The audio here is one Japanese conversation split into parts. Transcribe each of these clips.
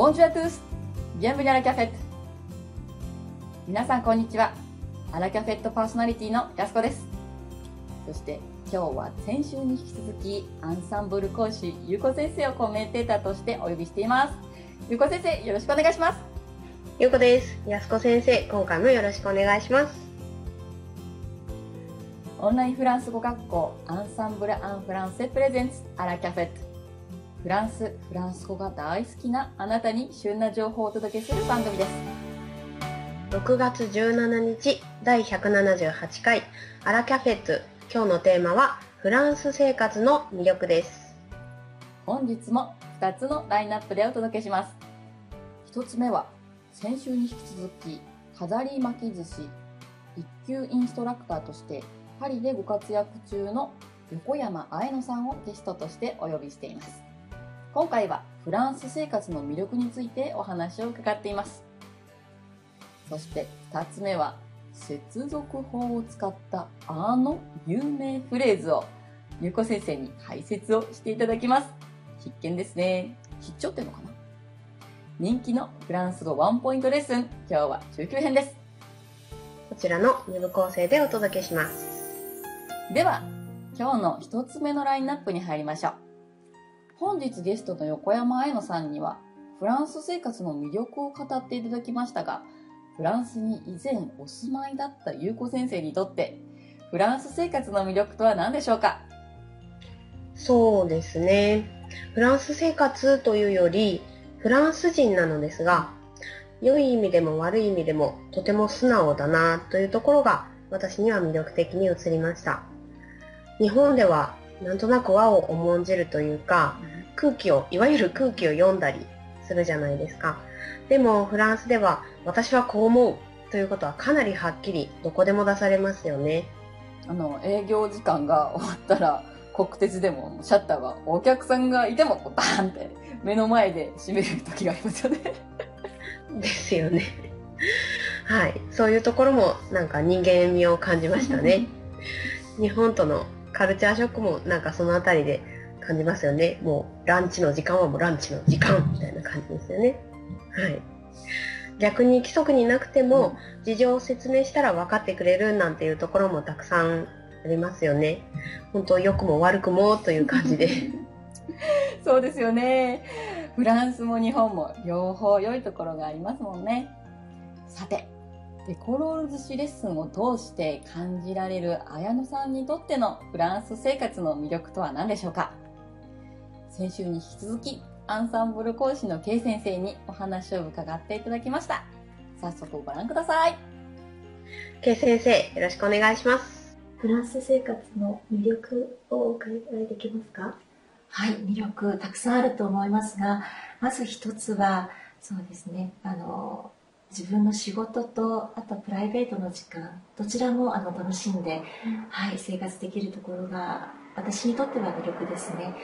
Bonjour à tous! Bienvenue à la cafette! 皆さんこんにちは。アラキャフェットパーソナリティのやすこです。そして今日は先週に引き続きアンサンブル講師ゆうこ先生をコメンテーターとしてお呼びしています。ゆうこ先生よろしくお願いします。ゆうこです。やすこ先生、今回もよろしくお願いします。オンラインフランス語学校アンサンブル・アン・フランセプレゼンツアラキャフェット。フランス、フランス語が大好きなあなたに旬な情報をお届けする番組です。6月17日、第178回アラキャフェット。今日のテーマはフランス生活の魅力です。本日も2つのラインナップでお届けします。1つ目は先週に引き続き飾り巻き寿司一級インストラクターとしてパリでご活躍中の横山愛乃さんをゲストとしてお呼びしています。今回はフランス生活の魅力についてお話を伺っています。そして2つ目は接続法を使ったあの有名フレーズをゆうこ先生に解説をしていただきます。必見ですね。必聴っていうのかな？人気のフランス語ワンポイントレッスン。今日は中級編です。こちらの2部構成でお届けします。では、今日の一つ目のラインナップに入りましょう。本日ゲストの横山愛乃さんには、フランス生活の魅力を語っていただきましたが、フランスに以前お住まいだった優子先生にとって、フランス生活の魅力とは何でしょうか？そうですね。フランス生活というより、フランス人なのですが、良い意味でも悪い意味でもとても素直だなというところが私には魅力的に映りました。日本ではなんとなく和を重んじるというか、空気を、いわゆる空気を読んだりするじゃないですか。でもフランスでは私はこう思うということはかなりはっきりどこでも出されますよね。あの、営業時間が終わったら、国鉄でもシャッターがお客さんがいてもバーンって目の前で閉める時がありますよね。ですよね。はい。そういうところもなんか人間味を感じましたね。日本とのカルチャーショックもなんかそのあたりで感じますよね。もうランチの時間はもうランチの時間みたいな感じですよね。はい。逆に規則になくても事情を説明したら分かってくれるなんていうところもたくさんありますよね。本当良くも悪くもという感じで。そうですよね。フランスも日本も両方良いところがありますもんね。さて、デコロール寿司レッスンを通して感じられる綾野さんにとってのフランス生活の魅力とは何でしょうか？先週に引き続き、アンサンブル講師の K 先生にお話を伺っていただきました。早速ご覧ください。K 先生、よろしくお願いします。フランス生活の魅力をお伺いできますか？はい、魅力たくさんあると思いますが、まず一つは、そうですね、あの、自分の仕事と、あとプライベートの時間、どちらもあの楽しんで、はい、生活できるところが、私にとっては魅力ですね。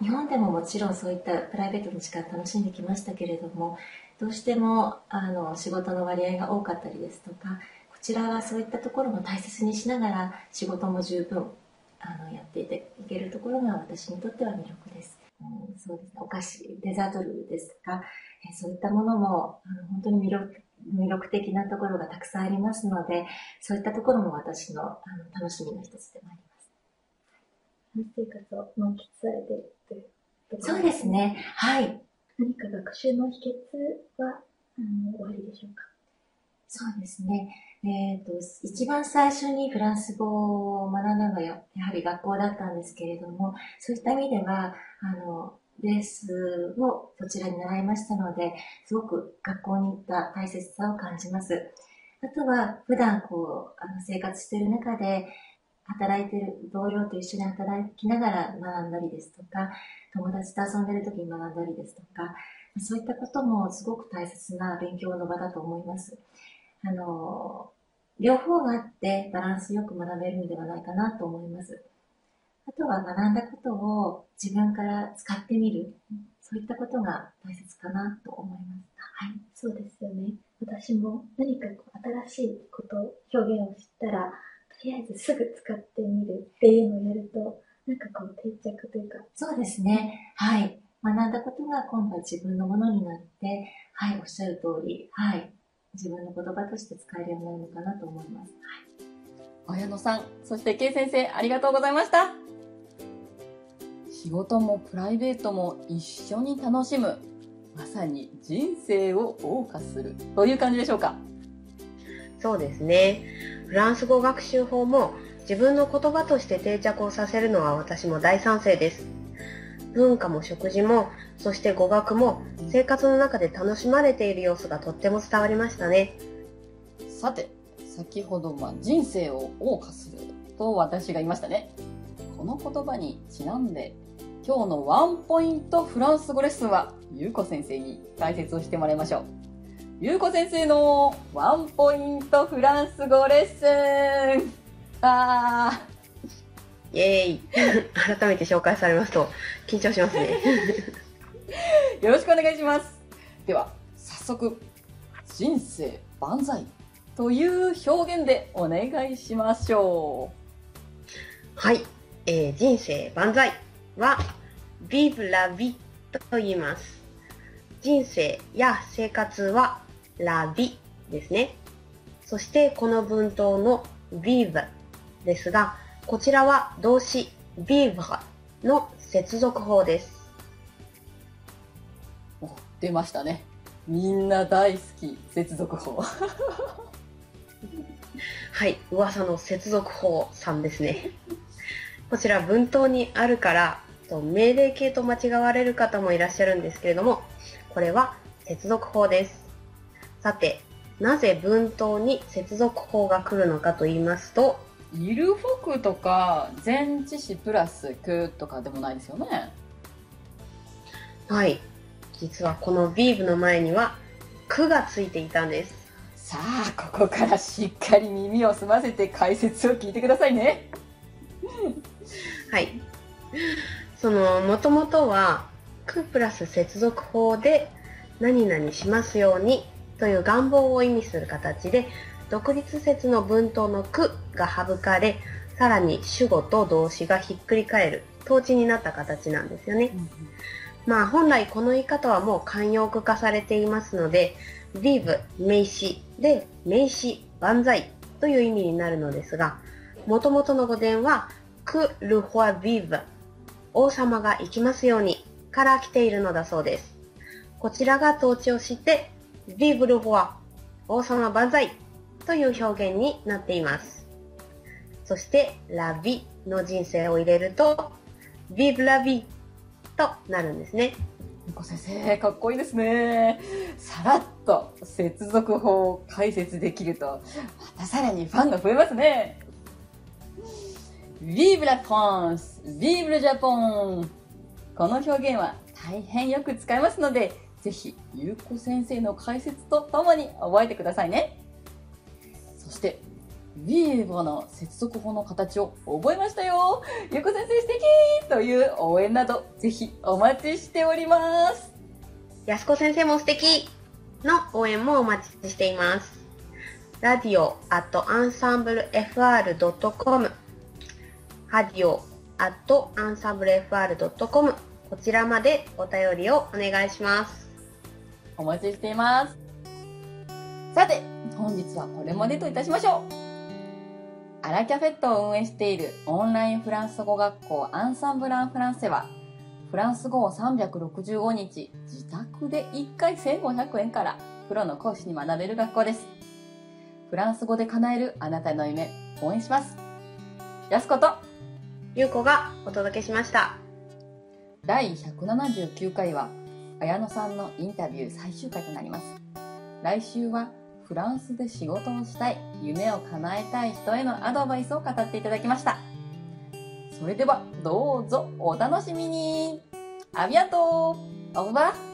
日本でももちろんそういったプライベートの時間楽しんできましたけれども、どうしてもあの仕事の割合が多かったりですとか、こちらはそういったところも大切にしながら仕事も十分あのやっていていけるところが私にとっては魅力です。うん、そうですね、お菓子、デザート類ですとか、えそういったものもあの本当に魅力魅力的なところがたくさんありますので、そういったところも私のあの楽しみの一つでもあります。生活を満喫されているというところそうです。ね、はい。何か学習の秘訣はあのおありでしょうか？そうですね。えっ、と、一番最初にフランス語を学んだのはややはり学校だったんですけれども、そういった意味では、あの、ベースをそちらに習いましたので、すごく学校に行った大切さを感じます。あとは、普段こう、あの生活している中で、働いてる同僚と一緒に働きながら学んだりですとか、友達と遊んでる時に学んだりですとか、そういったこともすごく大切な勉強の場だと思います。あの、両方があってバランスよく学べるのではないかなと思います。あとは学んだことを自分から使ってみる。そういったことが大切かなと思います。はい。そうですよね。私も何かこう新しいこと、表現を知ったら、とりあえずすぐ使ってみるっていうのをやると、なんかこう定着というか、そうですね。はい。学んだことが今度は自分のものになって、はい、おっしゃる通り、はい、自分の言葉として使えるようになるのかなと思います。綾野さん、そして K 先生、ありがとうございました。仕事もプライベートも一緒に楽しむ。まさに人生を謳歌する。という感じでしょうか。そうですね。フランス語学習法も自分の言葉として定着をさせるのは私も大賛成です。文化も食事も、そして語学も生活の中で楽しまれている様子がとっても伝わりましたね。さて、先ほど、まあ、人生を謳歌すると私が言いましたね。この言葉にちなんで、今日のワンポイントフランス語レッスンは、ゆうこ先生に解説をしてもらいましょう。ゆうこ先生のワンポイントフランス語レッスンあイエーイ改めて紹介されますと緊張しますね。よろしくお願いします。では、早速、人生万歳という表現でお願いしましょうはい、えー人生万歳は Vive la vie と言います。人生や生活は la vie ですね。そしてこの文頭の vive ですが、こちらは動詞 vivre の接続法です。出ましたね。みんな大好き、接続法。はい、噂の接続法さんですね。こちら文頭にあるから、と命令形と間違われる方もいらっしゃるんですけれども、これは接続法です。さて、なぜ文頭に接続法が来るのかと言いますと、イルフォクとか前置詞プラスクとかでもないですよね。はい、実はこの vive の前には、くがついていたんです。さあ、ここからしっかり耳を澄ませて解説を聞いてくださいね。はい。その、もともとは、くプラス接続法で、何々しますようにという願望を意味する形で、独立説の文頭のくが省かれ、さらに主語と動詞がひっくり返る、統治になった形なんですよね。まあ本来この言い方はもう慣用句化されていますので、vive 名詞で名詞万歳という意味になるのですが、元々の語伝は que le roi vive 王様が生きますようにから来ているのだそうです。こちらが統治をして、vive le roi 王様万歳という表現になっています。そして、la vie の人生を入れると、vive la vie となるんですね。ゆこ先生、かっこいいですね。さらっと接続法を解説できると、またさらにファンが増えますね。Vive la France! Vive le Japon! この表現は大変よく使いますので、ぜひ、ゆうこ先生の解説とともに覚えてくださいね。そして、Vive の接続法の形を覚えましたよゆうこ先生素敵という応援など、ぜひお待ちしております。安子先生も素敵の応援もお待ちしています。ラディオ at ensemblefr.com ラディオ at ensemblefr.com こちらまでお便りをお願いします。お待ちしています。さて、本日はこれまでといたしましょう。アラキャフェットを運営しているオンラインフランス語学校アンサンブランフランセは、フランス語を365日、自宅で1回1500円からプロの講師に学べる学校です。フランス語で叶えるあなたの夢、応援します。やすこと、ゆうこがお届けしました。第179回は綾野さんのインタビュー最終回となります。来週はフランスで仕事をしたい夢を叶えたい人へのアドバイスを語っていただきました。それではどうぞお楽しみに。アビアントオーバー